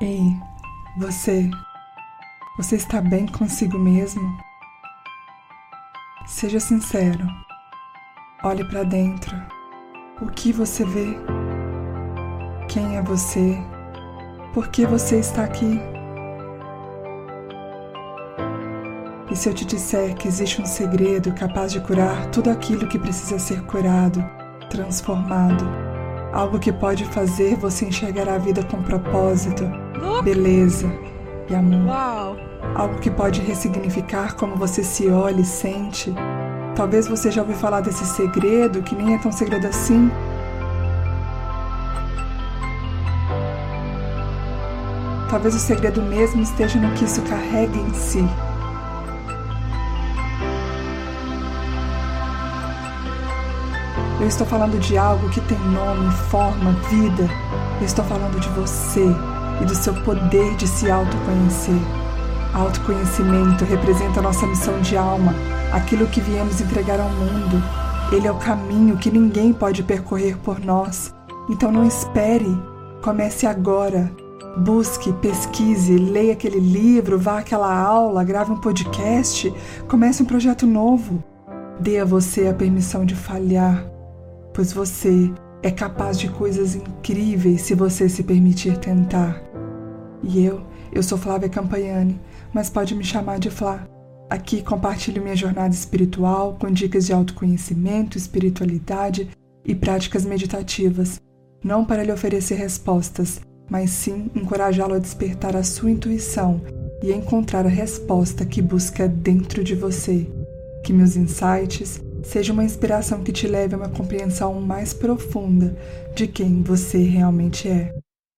Ei, você, você está bem consigo mesmo? Seja sincero. Olhe para dentro. O que você vê? Quem é você? Por que você está aqui? E se eu te disser que existe um segredo capaz de curar tudo aquilo que precisa ser curado, transformado, algo que pode fazer você enxergar a vida com propósito, beleza e amor. Uau! Algo que pode ressignificar como você se olha e sente. Talvez você já ouviu falar desse segredo que nem é tão segredo assim. Talvez o segredo mesmo esteja no que isso carrega em si. Eu estou falando de algo que tem nome, forma, vida. Eu estou falando de você e do seu poder de se autoconhecer. Autoconhecimento representa nossa missão de alma, aquilo que viemos entregar ao mundo. Ele é o caminho que ninguém pode percorrer por nós. Então não espere. Comece agora. Busque, pesquise, leia aquele livro, vá àquela aula, grave um podcast, comece um projeto novo. Dê a você a permissão de falhar, pois você é capaz de coisas incríveis se você se permitir tentar. E eu, eu sou Flávia Campagnani, mas pode me chamar de Flá. Aqui compartilho minha jornada espiritual com dicas de autoconhecimento, espiritualidade e práticas meditativas, não para lhe oferecer respostas, mas sim encorajá-lo a despertar a sua intuição e encontrar a resposta que busca dentro de você. Que meus insights sejam uma inspiração que te leve a uma compreensão mais profunda de quem você realmente é.